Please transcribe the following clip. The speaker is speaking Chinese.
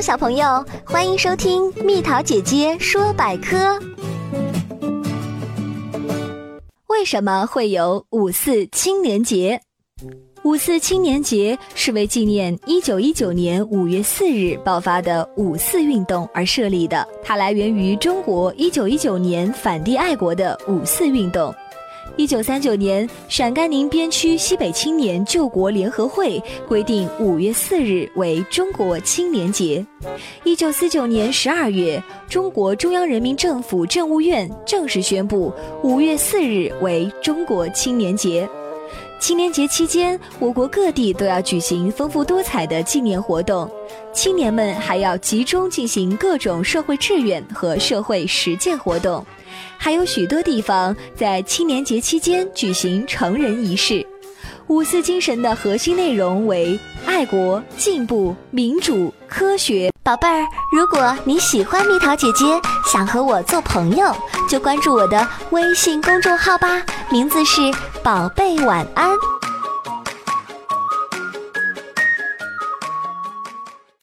小朋友，欢迎收听蜜桃姐姐说百科。为什么会有五四青年节？五四青年节是为纪念一九一九年五月四日爆发的五四运动而设立的，它来源于中国一九一九年反帝爱国的五四运动。一九三九年，陕甘宁边区西北青年救国联合会规定五月四日为中国青年节。一九四九年十二月，中国中央人民政府政务院正式宣布五月四日为中国青年节。青年节期间，我国各地都要举行丰富多彩的纪念活动，青年们还要集中进行各种社会志愿和社会实践活动，还有许多地方在青年节期间举行成人仪式。五四精神的核心内容为爱国、进步、民主、科学。宝贝儿，如果你喜欢蜜桃姐姐，想和我做朋友，就关注我的微信公众号吧，名字是。宝贝，晚安。